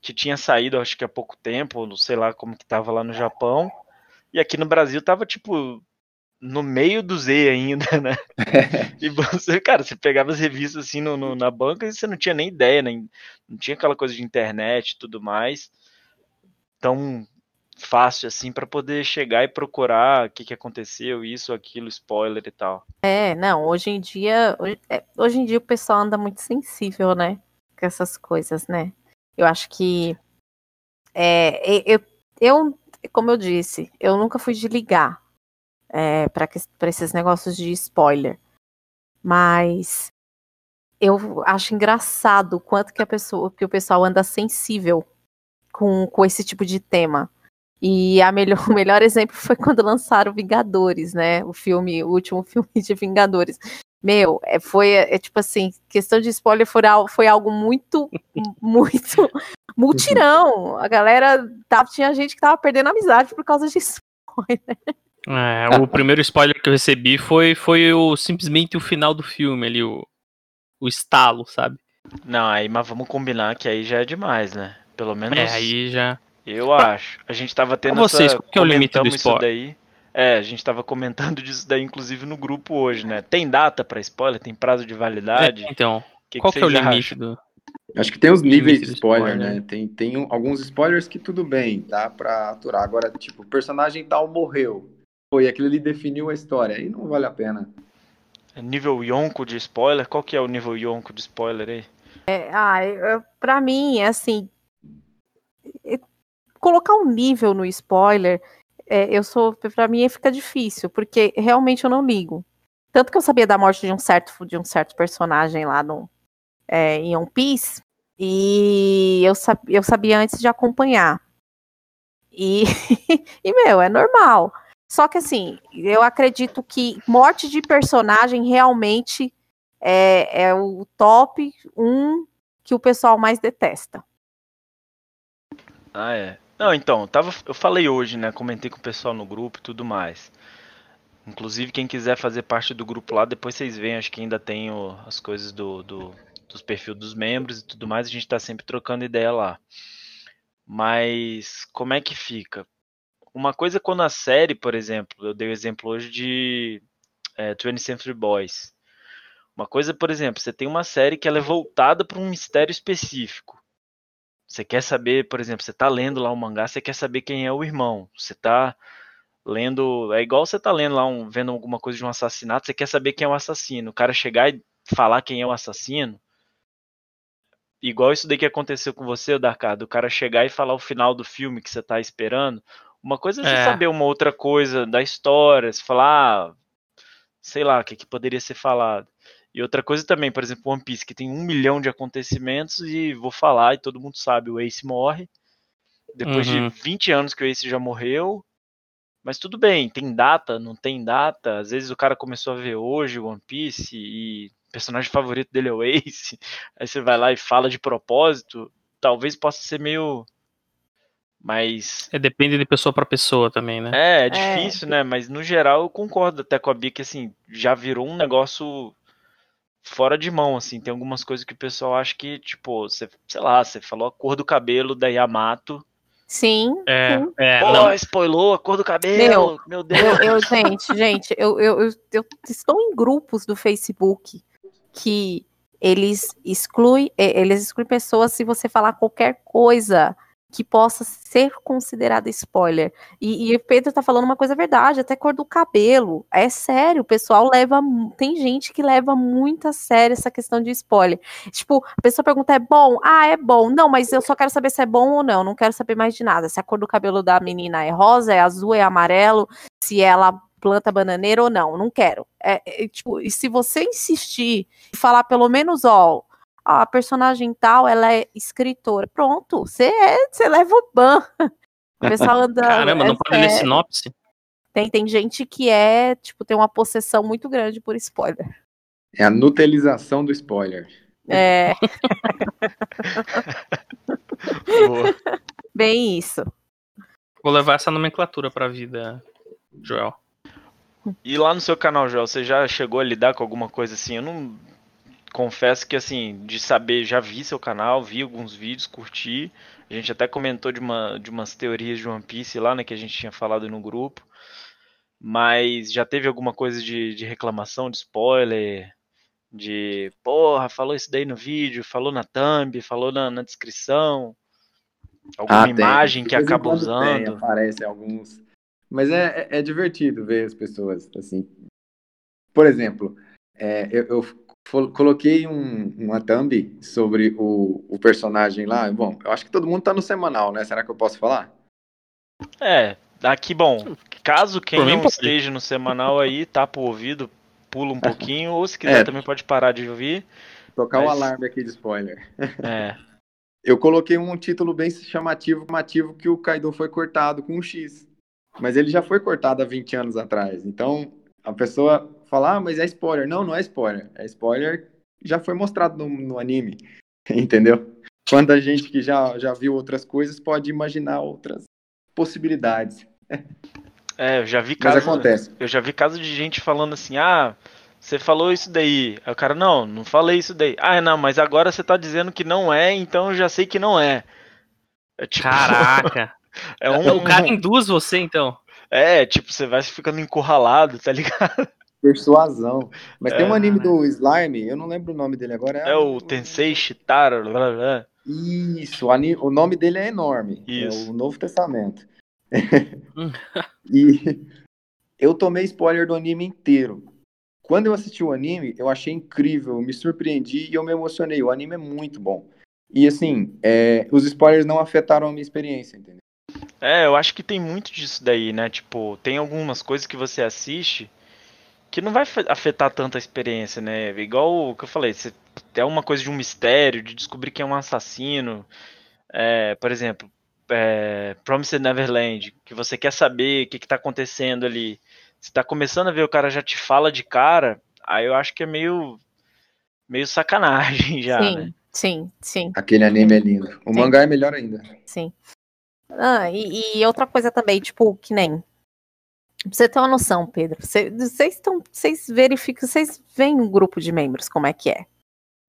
que tinha saído acho que há pouco tempo, não sei lá como que tava lá no Japão. E aqui no Brasil tava tipo no meio do Z ainda, né? e você, cara, você pegava as revistas assim no, no, na banca e você não tinha nem ideia, nem, não tinha aquela coisa de internet e tudo mais. Tão fácil assim para poder chegar e procurar o que, que aconteceu, isso, aquilo, spoiler e tal. É, não, hoje em dia, hoje, é, hoje em dia o pessoal anda muito sensível, né? Com essas coisas, né? Eu acho que é, eu, eu, como eu disse, eu nunca fui de ligar é, para esses negócios de spoiler. Mas eu acho engraçado o quanto que a pessoa, que o pessoal anda sensível com, com esse tipo de tema. E a melhor, o melhor exemplo foi quando lançaram Vingadores, né? O filme, o último filme de Vingadores. Meu, é, foi é, tipo assim, questão de spoiler foi, foi algo muito, muito multirão. A galera tava, tinha gente que tava perdendo amizade por causa de spoiler. É, o primeiro spoiler que eu recebi foi, foi o, simplesmente o final do filme ali, o, o estalo, sabe? Não, aí, mas vamos combinar que aí já é demais, né? Pelo menos. É, aí já. Eu acho. A gente tava tendo pra vocês, essa. Qual que é o limite do spoiler? daí. É, a gente tava comentando disso daí, inclusive, no grupo hoje, né? Tem data para spoiler? Tem prazo de validade? É, então, que qual que, que é o limite acham? do. Acho que tem os níveis de spoiler, spoiler, né? Tem, tem alguns spoilers que tudo bem, dá pra aturar. Agora, tipo, o personagem tal morreu. Pô, e aquilo ali definiu a história. Aí não vale a pena. É nível Yonko de spoiler? Qual que é o nível Yonko de spoiler aí? É, ah, eu, pra mim, é assim. Colocar um nível no spoiler, é, eu sou. Pra mim fica difícil, porque realmente eu não ligo. Tanto que eu sabia da morte de um certo, de um certo personagem lá no, é, em One Piece, e eu, sab, eu sabia antes de acompanhar. E, e, meu, é normal. Só que assim, eu acredito que morte de personagem realmente é, é o top 1 que o pessoal mais detesta. Ah, é. Não, então, tava, eu falei hoje, né? Comentei com o pessoal no grupo e tudo mais. Inclusive, quem quiser fazer parte do grupo lá, depois vocês veem, acho que ainda tem o, as coisas do, do, dos perfis dos membros e tudo mais, a gente tá sempre trocando ideia lá. Mas como é que fica? Uma coisa quando a série, por exemplo, eu dei o exemplo hoje de é, 20th Century Boys. Uma coisa, por exemplo, você tem uma série que ela é voltada para um mistério específico. Você quer saber, por exemplo, você está lendo lá um mangá, você quer saber quem é o irmão. Você está lendo, é igual você está lendo lá um, vendo alguma coisa de um assassinato, você quer saber quem é o assassino. O cara chegar e falar quem é o assassino, igual isso daí que aconteceu com você, Darkado, o cara chegar e falar o final do filme que você está esperando, uma coisa é você é. saber uma outra coisa da história, se falar, ah, sei lá, o que, que poderia ser falado. E outra coisa também, por exemplo, One Piece, que tem um milhão de acontecimentos e vou falar e todo mundo sabe, o Ace morre. Depois uhum. de 20 anos que o Ace já morreu. Mas tudo bem, tem data, não tem data. Às vezes o cara começou a ver hoje o One Piece e o personagem favorito dele é o Ace. Aí você vai lá e fala de propósito. Talvez possa ser meio mas. É, depende de pessoa para pessoa também, né? É, é, é. difícil, é. né? Mas no geral eu concordo até com a Bia que assim, já virou um negócio fora de mão, assim. Tem algumas coisas que o pessoal acha que, tipo, você, sei lá, você falou a cor do cabelo da Yamato. Sim. É, sim. é Pô, não. spoilou a cor do cabelo. Meu, meu Deus. Eu, eu, gente, gente, eu, eu, eu, eu estou em grupos do Facebook que eles excluem, eles excluem pessoas se você falar qualquer coisa que possa ser considerada spoiler. E, e, o Pedro tá falando uma coisa verdade, até cor do cabelo. É sério, o pessoal leva. Tem gente que leva muito a sério essa questão de spoiler. Tipo, a pessoa pergunta: é bom? Ah, é bom. Não, mas eu só quero saber se é bom ou não. Não quero saber mais de nada. Se a cor do cabelo da menina é rosa, é azul, é amarelo, se ela planta bananeira ou não. Não quero. É, é, tipo, e se você insistir e falar pelo menos, ó, a personagem tal, ela é escritora. Pronto, você é, você leva o ban. O pessoal anda. Caramba, não é, pode ler sinopse? Tem, tem gente que é, tipo, tem uma possessão muito grande por spoiler. É a nutelização do spoiler. É. Bem isso. Vou levar essa nomenclatura pra vida, Joel. E lá no seu canal, Joel, você já chegou a lidar com alguma coisa assim? Eu não confesso que assim, de saber, já vi seu canal, vi alguns vídeos, curti. A gente até comentou de, uma, de umas teorias de One Piece lá, né, que a gente tinha falado no grupo. Mas já teve alguma coisa de, de reclamação, de spoiler? De porra, falou isso daí no vídeo, falou na thumb, falou na, na descrição. Alguma Ah, imagem que acaba quando tem, usando. aparece alguns. Mas é, é, é divertido ver as pessoas assim. Por exemplo, é, eu, eu coloquei um, uma thumb sobre o, o personagem lá. Bom, eu acho que todo mundo tá no semanal, né? Será que eu posso falar? É, aqui, bom, caso quem não pode. esteja no semanal aí, tapa o ouvido, pula um pouquinho, ou se quiser É. também pode parar de ouvir. Tocar o Mas- alarme aqui de spoiler. É, Eu coloquei um título bem chamativo, chamativo que o Kaido foi cortado com um X. Mas ele já foi cortado há 20 anos atrás. Então, a pessoa fala, ah, mas é spoiler. Não, não é spoiler. É spoiler já foi mostrado no, no anime. Entendeu? Quando a gente que já, já viu outras coisas pode imaginar outras possibilidades. é, eu já vi Mas casos. acontece. Eu já vi casos de gente falando assim, ah, você falou isso daí. Aí o cara, não, não falei isso daí. Ah, não, mas agora você tá dizendo que não é, então eu já sei que não é. É tipo, Caraca. é um. O cara induz você, então. É, tipo, você vai ficando encurralado, tá ligado? Persuasão. Mas tem um É. anime do Slime, eu não lembro o nome dele agora. É o Tensei Shitara, blá, blá, blá. Isso, o, ani- o nome dele é enorme. Isso. É o Novo Testamento. e eu tomei spoiler do anime inteiro. Quando eu assisti o anime, eu achei incrível, eu me surpreendi e eu me emocionei. O anime é muito bom. E assim, é, os spoilers não afetaram a minha experiência, entendeu? É, eu acho que tem muito disso daí, né? Tipo, tem algumas coisas que você assiste que não vai fe- afetar tanto a experiência, né? Igual o que eu falei, você é uma coisa de um mistério, de descobrir quem é um assassino. É, por exemplo, é, Promised Neverland, que você quer saber o que, que tá acontecendo ali. Você tá começando a ver o cara já te fala de cara, aí eu acho que é meio meio sacanagem já, sim, né? sim, sim, Aquele anime é lindo. O Sim. mangá é melhor ainda. sim. Ah, e, e outra coisa também, tipo, que nem. Pra você ter uma noção, Pedro. cê- Vocês estão. Vocês verificam, vocês veem um grupo de membros, como é que é.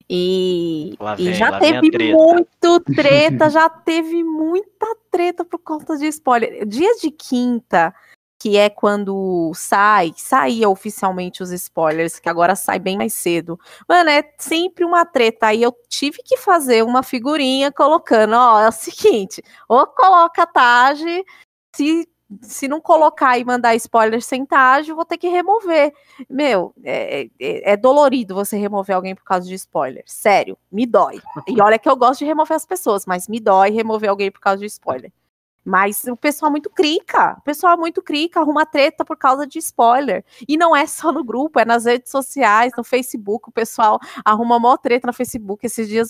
E, Lá e vem, já vem teve treta. muito treta, já teve muita treta por conta de spoiler. Dia de quinta, que é quando sai, saía oficialmente os spoilers, que agora sai bem mais cedo. Mano, é sempre uma treta. Aí eu tive que fazer uma figurinha colocando, ó, é o seguinte, ou coloca a Tage, se, se não colocar e mandar spoiler sem eu vou ter que remover. Meu, é, é- é dolorido você remover alguém por causa de spoiler. Sério, me dói. E olha que eu gosto de remover as pessoas, mas me dói remover alguém por causa de spoiler. Mas o pessoal é muito crica. O pessoal é muito crica, arruma treta por causa de spoiler. E não é só no grupo, é nas redes sociais, no Facebook. O pessoal arruma mó treta no Facebook. Esses dias,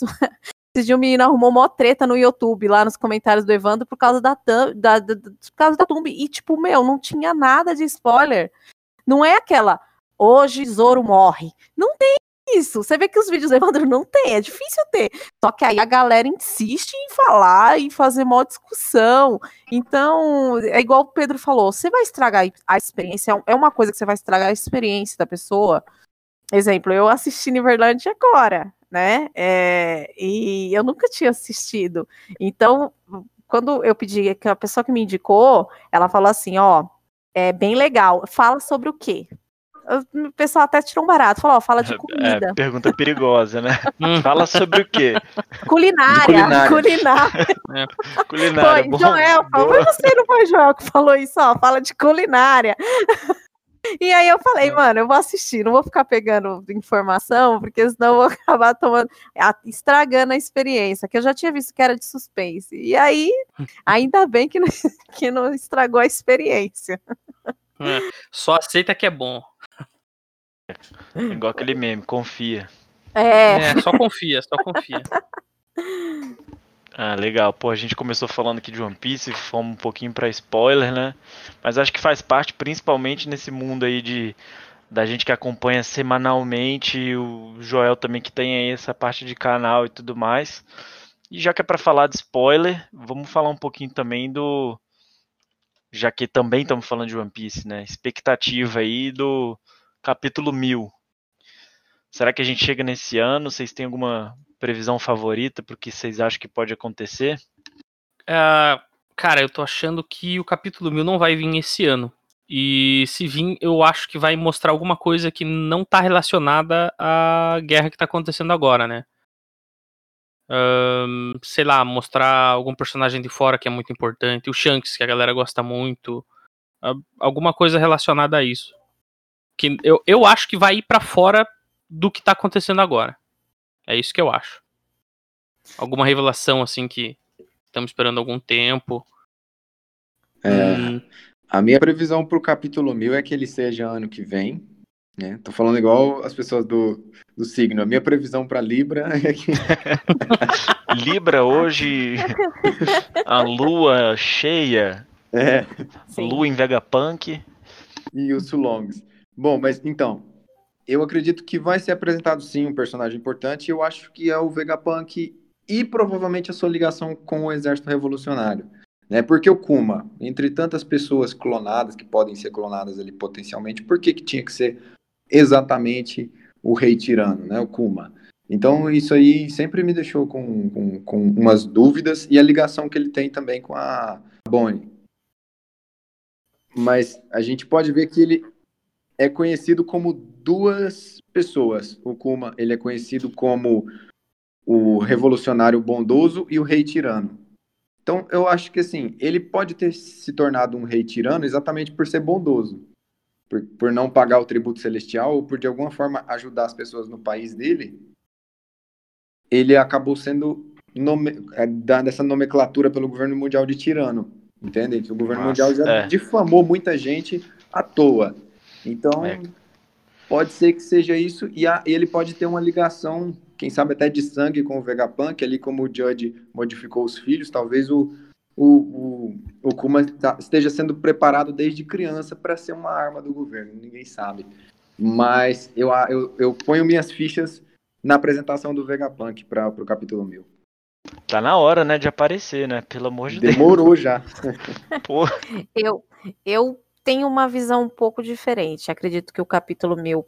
esses dias o menino arrumou mó treta no YouTube, lá nos comentários do Evandro, por causa da, da, da, por causa da. E, tipo, meu, não tinha nada de spoiler. Não é aquela, hoje Zoro morre. Não tem isso. Você vê que os vídeos do Evandro não tem, é difícil ter. Só que aí a galera insiste em falar e fazer mó discussão. Então, é igual o Pedro falou, você vai estragar a experiência, é uma coisa que você vai estragar a experiência da pessoa. Exemplo, eu assisti Neverland agora, né? É, e eu nunca tinha assistido. Então, quando eu pedi que a pessoa que me indicou, ela falou assim, ó, é bem legal. Fala sobre o quê? O pessoal até tirou um barato, falou, ó, fala de comida. É, pergunta perigosa, né? Hum. Fala sobre o quê? Culinária, culinária. culinária. Culinária. Foi, bom, Joel, falou, boa. mas você não foi Joel que falou isso, ó, fala de culinária. E aí eu falei, É. mano, eu vou assistir, não vou ficar pegando informação, porque senão eu vou acabar tomando, estragando a experiência, que eu já tinha visto que era de suspense. E aí, ainda bem que não, que não estragou a experiência. Só aceita que é bom. Igual aquele meme, confia. É, É, só confia, só confia. Ah, legal. Pô, a gente começou falando aqui de One Piece, fomos um pouquinho pra spoiler, né? Mas acho que faz parte principalmente nesse mundo aí de da gente que acompanha semanalmente, o Joel também que tem aí essa parte de canal e tudo mais. E já que é pra falar de spoiler, vamos falar um pouquinho também do já que também estamos falando de One Piece, né? Expectativa aí do capítulo 1000. Será que a gente chega nesse ano? Vocês têm alguma previsão favorita pro que vocês acham que pode acontecer? Ah, cara, eu tô achando que o capítulo 1000 não vai vir esse ano. E se vir, eu acho que vai mostrar alguma coisa que não tá relacionada à guerra que tá acontecendo agora, né? Sei lá, mostrar algum personagem de fora que é muito importante, o Shanks, que a galera gosta muito, alguma coisa relacionada a isso. Que eu, eu acho que vai ir para fora do que tá acontecendo agora. É isso que eu acho. Alguma revelação assim que estamos esperando algum tempo. É, hum. A minha previsão para o capítulo 1000 é que ele seja ano que vem. Né? Tô falando igual as pessoas do, do signo. A minha previsão para Libra é que. Libra hoje, a lua cheia. É. Lua em Vegapunk. E os Sulongs. Bom, mas então, eu acredito que vai ser apresentado sim um personagem importante. Eu acho que é o Vegapunk e provavelmente a sua ligação com o Exército Revolucionário. Né? Porque o Kuma, entre tantas pessoas clonadas, que podem ser clonadas ali potencialmente, por que, que tinha que ser exatamente o rei tirano, né? o Kuma? Então, isso aí sempre me deixou com, com, com umas dúvidas e a ligação que ele tem também com a Bonnie. Mas a gente pode ver que ele é conhecido como duas pessoas. O Kuma, ele é conhecido como o revolucionário bondoso e o rei tirano. Então, eu acho que assim, ele pode ter se tornado um rei tirano exatamente por ser bondoso, por, por não pagar o tributo celestial ou por de alguma forma ajudar as pessoas no país dele. Ele acabou sendo nome, é, dada essa nomenclatura pelo governo mundial de tirano, entende? O governo Nossa, mundial já é. difamou muita gente à toa. Então, é. pode ser que seja isso e a, ele pode ter uma ligação quem sabe até de sangue com o Vegapunk, ali como o Judge modificou os filhos, talvez o, o, o, o Kuma tá, esteja sendo preparado desde criança para ser uma arma do governo, ninguém sabe. Mas eu, eu, eu ponho minhas fichas na apresentação do Vegapunk para o capítulo 1000. Tá na hora, né, de aparecer, né? Pelo amor de Demorou Deus. já. Porra. Eu, eu tenho uma visão um pouco diferente. Acredito que o capítulo 1000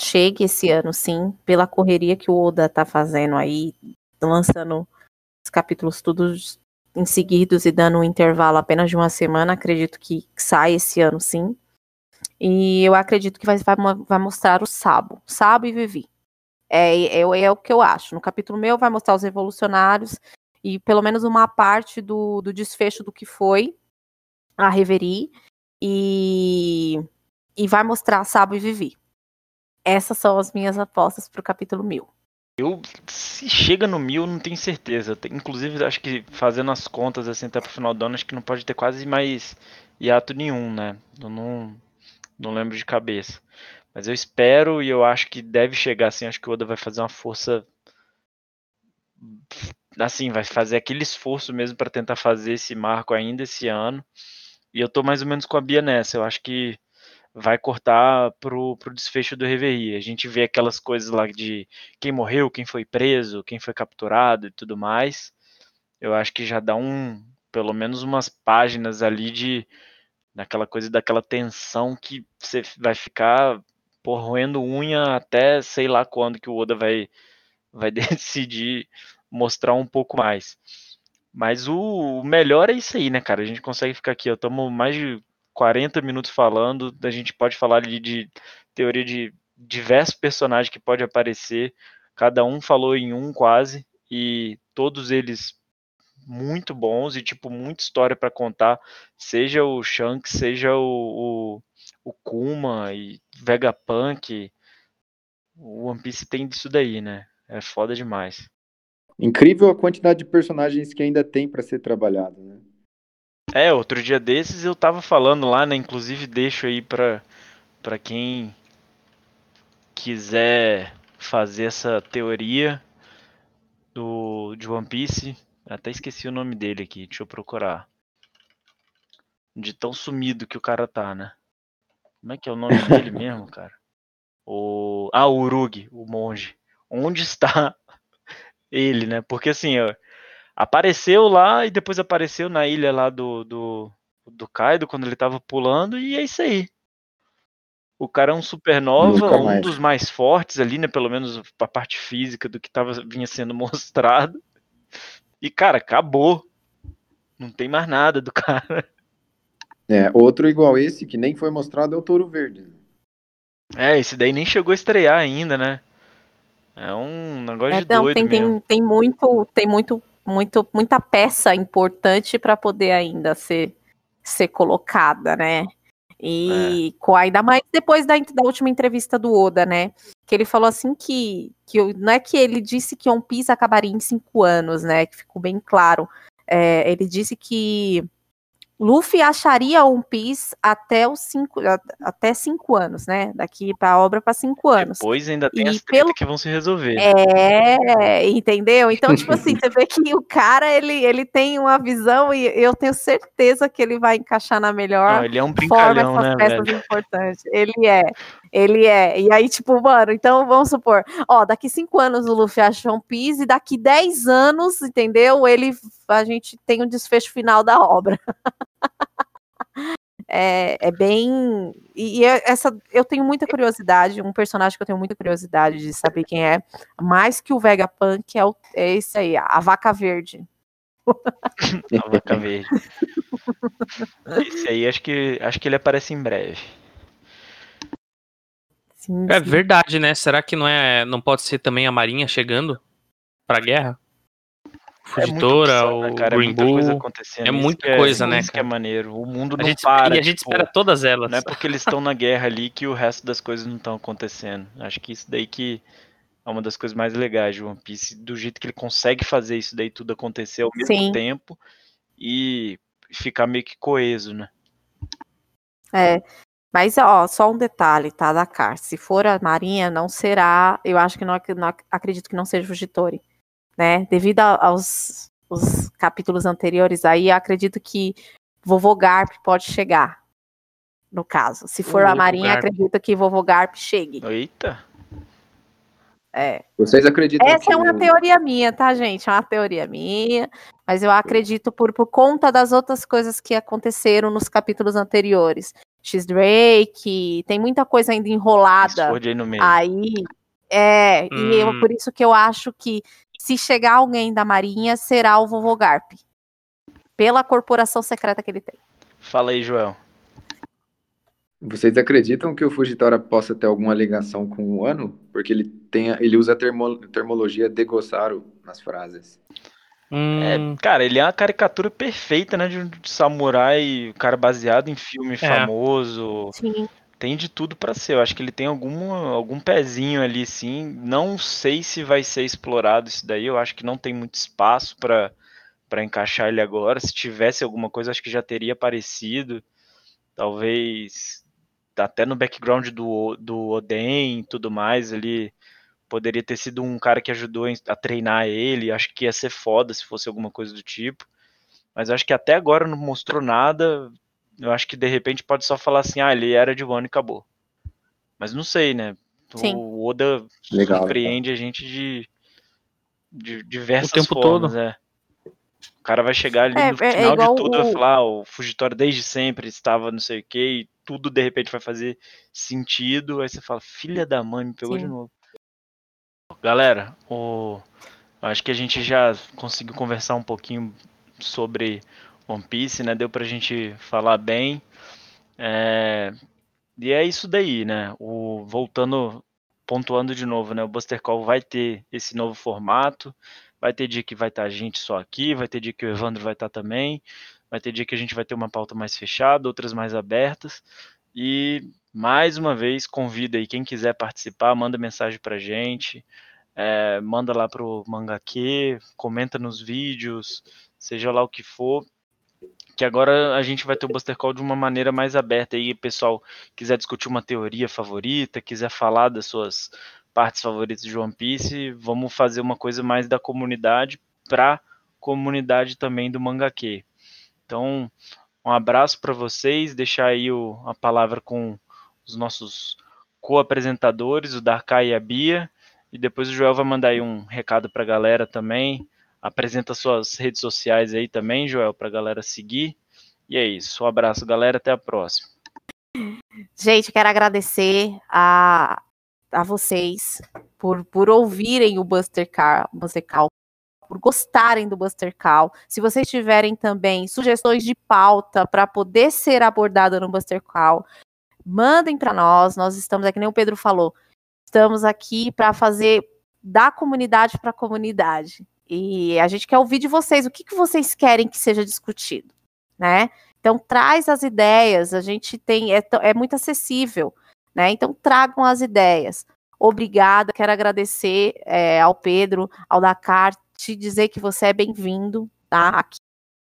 chegue esse ano, sim, pela correria que o Oda tá fazendo aí, lançando os capítulos todos em seguidos e dando um intervalo apenas de uma semana, acredito que sai esse ano, sim. E eu acredito que vai, vai, vai mostrar o Sabo, Sabo e Vivi. É, é, é, o que eu acho. No capítulo meu vai mostrar os revolucionários e pelo menos uma parte do, do desfecho do que foi a Reverie e, e vai mostrar Sabo e Vivi. Essas são as minhas apostas para o capítulo 1000. Eu, se chega no mil, não tenho certeza. Inclusive, acho que fazendo as contas assim até pro final do ano, acho que não pode ter quase mais hiato nenhum, né? Eu não, não lembro de cabeça. Mas eu espero e eu acho que deve chegar assim. Acho que o Oda vai fazer uma força. Assim, vai fazer aquele esforço mesmo para tentar fazer esse marco ainda esse ano. E eu tô mais ou menos com a Bia nessa. Eu acho que vai cortar pro, pro desfecho do Reverie. A gente vê aquelas coisas lá de quem morreu, quem foi preso, quem foi capturado e tudo mais. Eu acho que já dá um, pelo menos umas páginas ali de daquela coisa daquela tensão que você vai ficar por roendo unha até sei lá quando que o Oda vai vai decidir mostrar um pouco mais. Mas o melhor é isso aí, né, cara? A gente consegue ficar aqui, ó, estamos mais de 40 minutos falando, a gente pode falar ali de teoria de diversos personagens que pode aparecer, cada um falou em um quase, e todos eles muito bons e tipo muita história para contar, seja o Shanks, seja o, o, o Kuma e Vegapunk, o One Piece tem disso daí, né? É foda demais. Incrível a quantidade de personagens que ainda tem para ser trabalhado, né? É, outro dia desses eu tava falando lá, né? Inclusive deixo aí pra, pra quem quiser fazer essa teoria do de One Piece. Até esqueci o nome dele aqui, deixa eu procurar. De tão sumido que o cara tá, né? Como é que é o nome dele mesmo, cara? O ah, o Urug, o monge. Onde está ele, né? Porque assim, ó, apareceu lá e depois apareceu na ilha lá do, do, do Kaido quando ele tava pulando e é isso aí. O cara é um supernova, um dos mais fortes ali, né? Pelo menos a parte física do que tava, vinha sendo mostrado. E, cara, acabou. Não tem mais nada do cara. É, outro igual esse, que nem foi mostrado, é o Touro Verde. É, esse daí nem chegou a estrear ainda, né? É um negócio É, de não, doido tem, tem, tem muito, tem muito, muito, muita peça importante para poder ainda ser, ser colocada, né? E com, ainda mais depois da, da última entrevista do Oda, né? Que ele falou assim que, que não é que ele disse que One Piece acabaria em cinco anos, né? Que ficou bem claro. É, ele disse que Luffy acharia One Piece até os cinco, até cinco anos, né? Daqui para a obra para cinco anos. Depois ainda tem E as pelo- que vão se resolver. É, entendeu? Então, tipo assim, você vê que o cara, ele, ele tem uma visão e eu tenho certeza que ele vai encaixar na melhor Não, ele é um forma brincalhão, essas né, peças velho? importantes. Ele é, ele é. E aí, tipo, mano, então vamos supor, ó, daqui cinco anos o Luffy acha One Piece e daqui dez anos, entendeu? Ele, a gente tem o desfecho final da obra. É, é bem. E, e é- essa eu tenho muita curiosidade, um personagem que eu tenho muita curiosidade de saber quem é, mais que o Vegapunk, é, o, é esse aí, a vaca verde. A vaca verde. Esse aí acho que acho que ele aparece em breve. Sim, É sim. verdade, né? Será que não é, não pode ser também a Marinha chegando pra guerra? É muita Fugitora, opção, né, o cara? É Green muita coisa acontecendo. é Isso muita que coisa, né, Isso que é maneiro. O mundo A não gente, para. e a gente tipo, espera todas elas. Não é porque eles estão na guerra ali que o resto das coisas não estão acontecendo. Acho que isso daí que é uma das coisas mais legais de One Piece, do jeito que ele consegue fazer isso daí tudo acontecer ao mesmo Sim. tempo e ficar meio que coeso, né? É. Mas, ó, só um detalhe, tá, Dakar? Se for a Marinha, não será. Eu acho que não, não ac- acredito que não seja o Fugitori. Né? Devido a- aos os capítulos anteriores aí, eu acredito que Vovô Garp pode chegar. No caso. Se for a Marinha, Garp. acredito que Vovô Garp chegue. Eita! É. Vocês acreditam Essa que é uma teoria minha, tá, gente? É uma teoria minha. Mas eu acredito por, por conta das outras coisas que aconteceram nos capítulos anteriores. X-Drake, tem muita coisa ainda enrolada aí no meio. aí. É, e eu, Hum. por isso que eu acho que se chegar alguém da Marinha, será o Vovô Garp. Pela corporação secreta que ele tem. Fala aí, Joel. Vocês acreditam que o Fujitora possa ter alguma ligação com o ano? Porque ele, tem, ele usa a termo- termologia de Gossaru nas frases. Hum, É, cara, ele é uma caricatura perfeita, né? De um samurai, o cara baseado em filme famoso. Sim. Tem de tudo pra ser. Eu acho que ele tem algum, algum pezinho ali, sim. Não sei se vai ser explorado isso daí. Eu acho que não tem muito espaço pra para encaixar ele agora. Se tivesse alguma coisa, acho que já teria aparecido. Talvez até no background do, do Oden e tudo mais ali. Poderia ter sido um cara que ajudou a treinar ele. Acho que ia ser foda se fosse alguma coisa do tipo. Mas acho que até agora não mostrou nada. Eu acho que de repente pode só falar assim, ah, ele era de Wano e acabou. Mas não sei, né? Sim. O Oda Legal, surpreende a gente de, de diversas O tempo formas, todo. é. O cara vai chegar ali É, no é- é final igual de tudo e vai o- falar, ah, o Fugitório desde sempre estava não sei o que, e tudo de repente vai fazer sentido. Aí você fala, filha da mãe, me pegou Sim. de novo. Galera, o... acho que a gente já conseguiu conversar um pouquinho sobre One Piece, né? Deu pra gente falar bem. É, E é isso daí, né? O... Voltando, pontuando de novo, né? O Buster Call vai ter esse novo formato. Vai ter dia que vai estar a gente só aqui, vai ter dia que o Evandro vai estar também. Vai ter dia que a gente vai ter uma pauta mais fechada, outras mais abertas. E mais uma vez, convido aí quem quiser participar, manda mensagem pra gente. É, manda lá pro Mangaque, comenta nos vídeos, seja lá o que for. Que agora a gente vai ter o Buster Call de uma maneira mais aberta aí, pessoal quiser discutir uma teoria favorita, quiser falar das suas partes favoritas de One Piece, vamos fazer uma coisa mais da comunidade para comunidade também do Mangaque. Então, um abraço para vocês, deixar aí o, a palavra com os nossos co-apresentadores, o Darkai e a Bia, e depois o Joel vai mandar aí um recado para a galera também. Apresenta suas redes sociais aí também, Joel, para a galera seguir. E é isso. Um abraço, galera. Até a próxima. Gente, quero agradecer a, a vocês por, por ouvirem o Buster Car, Call por gostarem do Buster Call. Se vocês tiverem também sugestões de pauta para poder ser abordada no Buster Call, mandem para nós. Nós estamos aqui, nem o Pedro falou, estamos aqui para fazer da comunidade para a comunidade. E a gente quer ouvir de vocês o que, que vocês querem que seja discutido, né? Então traz as ideias, a gente tem é, é muito acessível, né? Então tragam as ideias. Obrigada, quero agradecer é, ao Pedro, ao Dakar, te dizer que você é bem-vindo, tá? Aqui,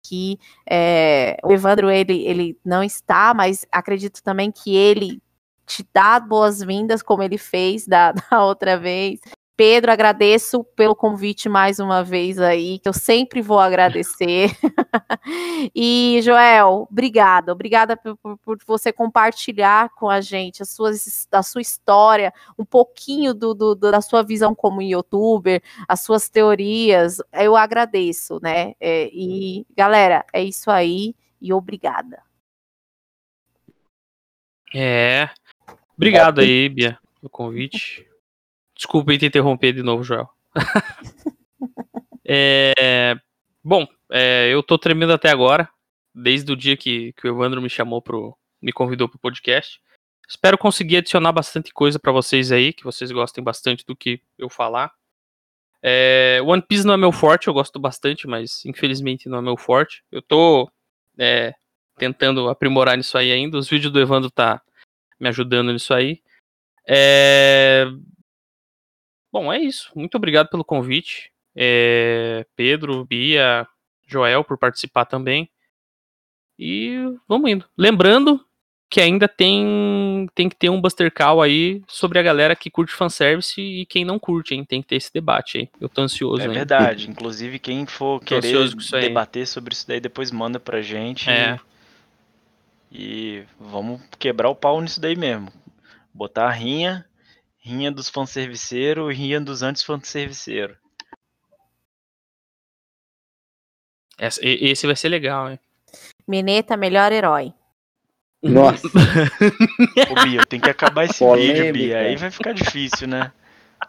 aqui é, o Evandro ele, ele não está, mas acredito também que ele te dá boas-vindas, como ele fez da, da outra vez. Pedro, agradeço pelo convite mais uma vez aí, que eu sempre vou agradecer. e, Joel, obrigada. Obrigada por, por, você compartilhar com a gente a sua, a sua história, um pouquinho do, do, da sua visão como youtuber, as suas teorias. Eu agradeço, né? É, e, galera, é isso aí. E obrigada. É. Obrigado aí, Bia, pelo convite. Desculpa te interromper de novo, Joel. é, bom, é, eu tô tremendo até agora, desde o dia que, que o Evandro me chamou pro. me convidou pro podcast. Espero conseguir adicionar bastante coisa para vocês aí, que vocês gostem bastante do que eu falar. É, One Piece não é meu forte, eu gosto bastante, mas infelizmente não é meu forte. Eu tô é, tentando aprimorar nisso aí ainda. Os vídeos do Evandro tá me ajudando nisso aí. É, Bom, é isso. Muito obrigado pelo convite. É, Pedro, Bia, Joel por participar também. E vamos indo. Lembrando que ainda tem tem que ter um Buster Call aí sobre a galera que curte fanservice e quem não curte, hein? Tem que ter esse debate aí. Eu tô ansioso. É verdade. Inclusive, quem for tô querer debater sobre isso daí, depois manda pra gente. É. E, e vamos quebrar o pau nisso daí mesmo. Botar a rinha Rinha dos fanserviceiros e rinha dos antes-fanserviceiros. Esse vai ser legal, hein? Mineta, melhor herói. Nossa. Ô, Bia, tem que acabar esse Polêmica. vídeo, Bia. Aí vai ficar difícil, né?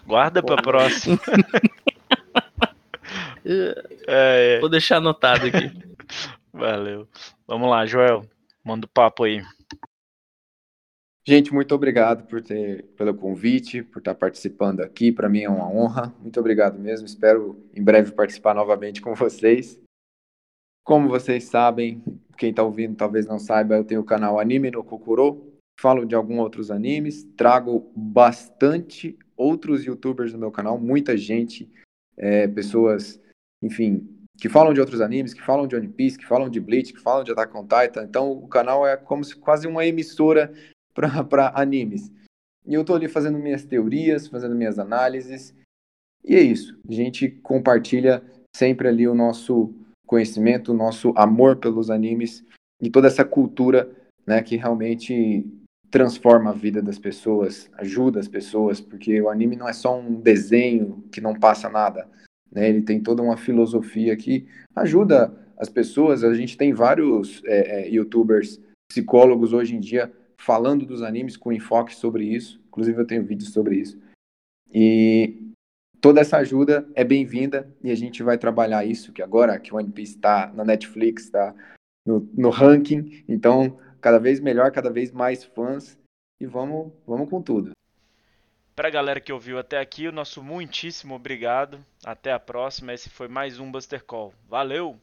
Guarda pra próxima. é, é. Vou deixar anotado aqui. Valeu. Vamos lá, Joel. Manda o papo aí. Gente, muito obrigado por ter, pelo convite, por estar participando aqui. Para mim é uma honra. Muito obrigado mesmo. Espero em breve participar novamente com vocês. Como vocês sabem, quem está ouvindo talvez não saiba, eu tenho o canal Anime no Kokoro. Falo de alguns outros animes. Trago bastante outros youtubers no meu canal. Muita gente, é, pessoas, enfim, que falam de outros animes, que falam de One Piece, que falam de Bleach, que falam de Attack on Titan. Então o canal é como se quase uma emissora para animes. E eu estou ali fazendo minhas teorias, fazendo minhas análises. E é isso. A gente compartilha sempre ali o nosso conhecimento, o nosso amor pelos animes e toda essa cultura né, que realmente transforma a vida das pessoas, ajuda as pessoas, porque o anime não é só um desenho que não passa nada. Né? Ele tem toda uma filosofia que ajuda as pessoas. A gente tem vários é, é, youtubers, psicólogos hoje em dia falando dos animes com enfoque sobre isso. Inclusive, eu tenho vídeos sobre isso. E toda essa ajuda é bem-vinda e a gente vai trabalhar isso, que agora que o One Piece está na Netflix, está no, no, ranking, então cada vez melhor, cada vez mais fãs e vamos, vamos com tudo. Para a galera que ouviu até aqui, o nosso muitíssimo obrigado. Até a próxima. Esse foi mais um Buster Call. Valeu!